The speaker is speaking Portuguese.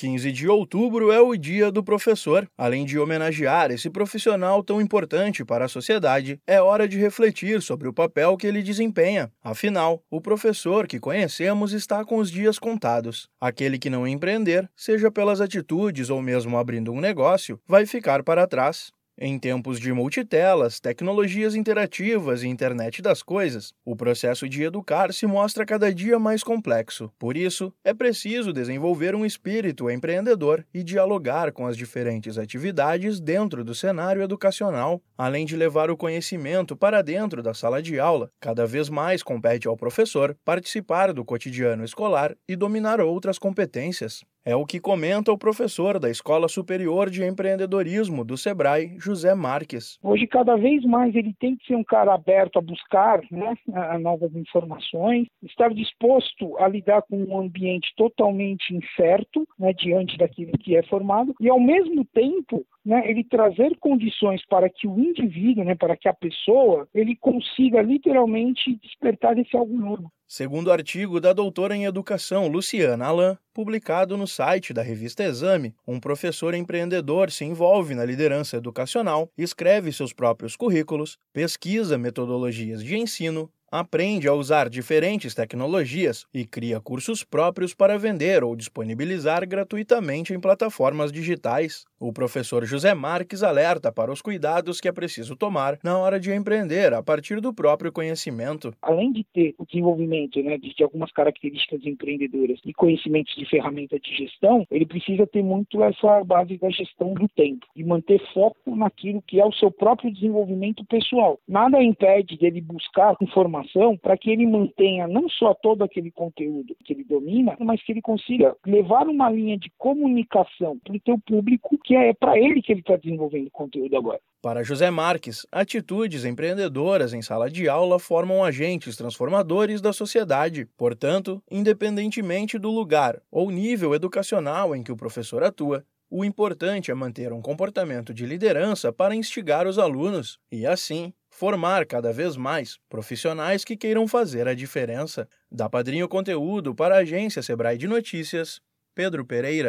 15 de outubro é o Dia do Professor. Além de homenagear esse profissional tão importante para a sociedade, é hora de refletir sobre o papel que ele desempenha. Afinal, o professor que conhecemos está com os dias contados. Aquele que não empreender, seja pelas atitudes ou mesmo abrindo um negócio, vai ficar para trás. Em tempos de multitelas, tecnologias interativas e internet das coisas, o processo de educar se mostra cada dia mais complexo. Por isso, é preciso desenvolver um espírito empreendedor e dialogar com as diferentes atividades dentro do cenário educacional, além de levar o conhecimento para dentro da sala de aula. Cada vez mais compete ao professor participar do cotidiano escolar e dominar outras competências. É o que comenta o professor da Escola Superior de Empreendedorismo do Sebrae, José Marques. Hoje, cada vez mais, ele tem que ser um cara aberto a buscar né, a novas informações, estar disposto a lidar com um ambiente totalmente incerto né, diante daquilo que é formado e, ao mesmo tempo, né, ele trazer condições para que o indivíduo, né, para que a pessoa, ele consiga literalmente despertar esse algo novo. Segundo o artigo da doutora em educação Luciana Alain, publicado no site da revista Exame, um professor empreendedor se envolve na liderança educacional, escreve seus próprios currículos, pesquisa metodologias de ensino, aprende a usar diferentes tecnologias e cria cursos próprios para vender ou disponibilizar gratuitamente em plataformas digitais. O professor José Marques alerta para os cuidados que é preciso tomar na hora de empreender a partir do próprio conhecimento. Além de ter o desenvolvimento né, de, de algumas características empreendedoras e conhecimentos de ferramenta de gestão, ele precisa ter muito essa base da gestão do tempo e manter foco naquilo que é o seu próprio desenvolvimento pessoal. Nada impede dele buscar informação para que ele mantenha não só todo aquele conteúdo que ele domina, mas que ele consiga levar uma linha de comunicação para o teu público, que é para ele que ele está desenvolvendo conteúdo agora. Para José Marques, atitudes empreendedoras em sala de aula formam agentes transformadores da sociedade. Portanto, independentemente do lugar ou nível educacional em que o professor atua, o importante é manter um comportamento de liderança para instigar os alunos e, assim, formar cada vez mais profissionais que queiram fazer a diferença. Da Padrinho Conteúdo para a agência Sebrae de Notícias, Pedro Pereira.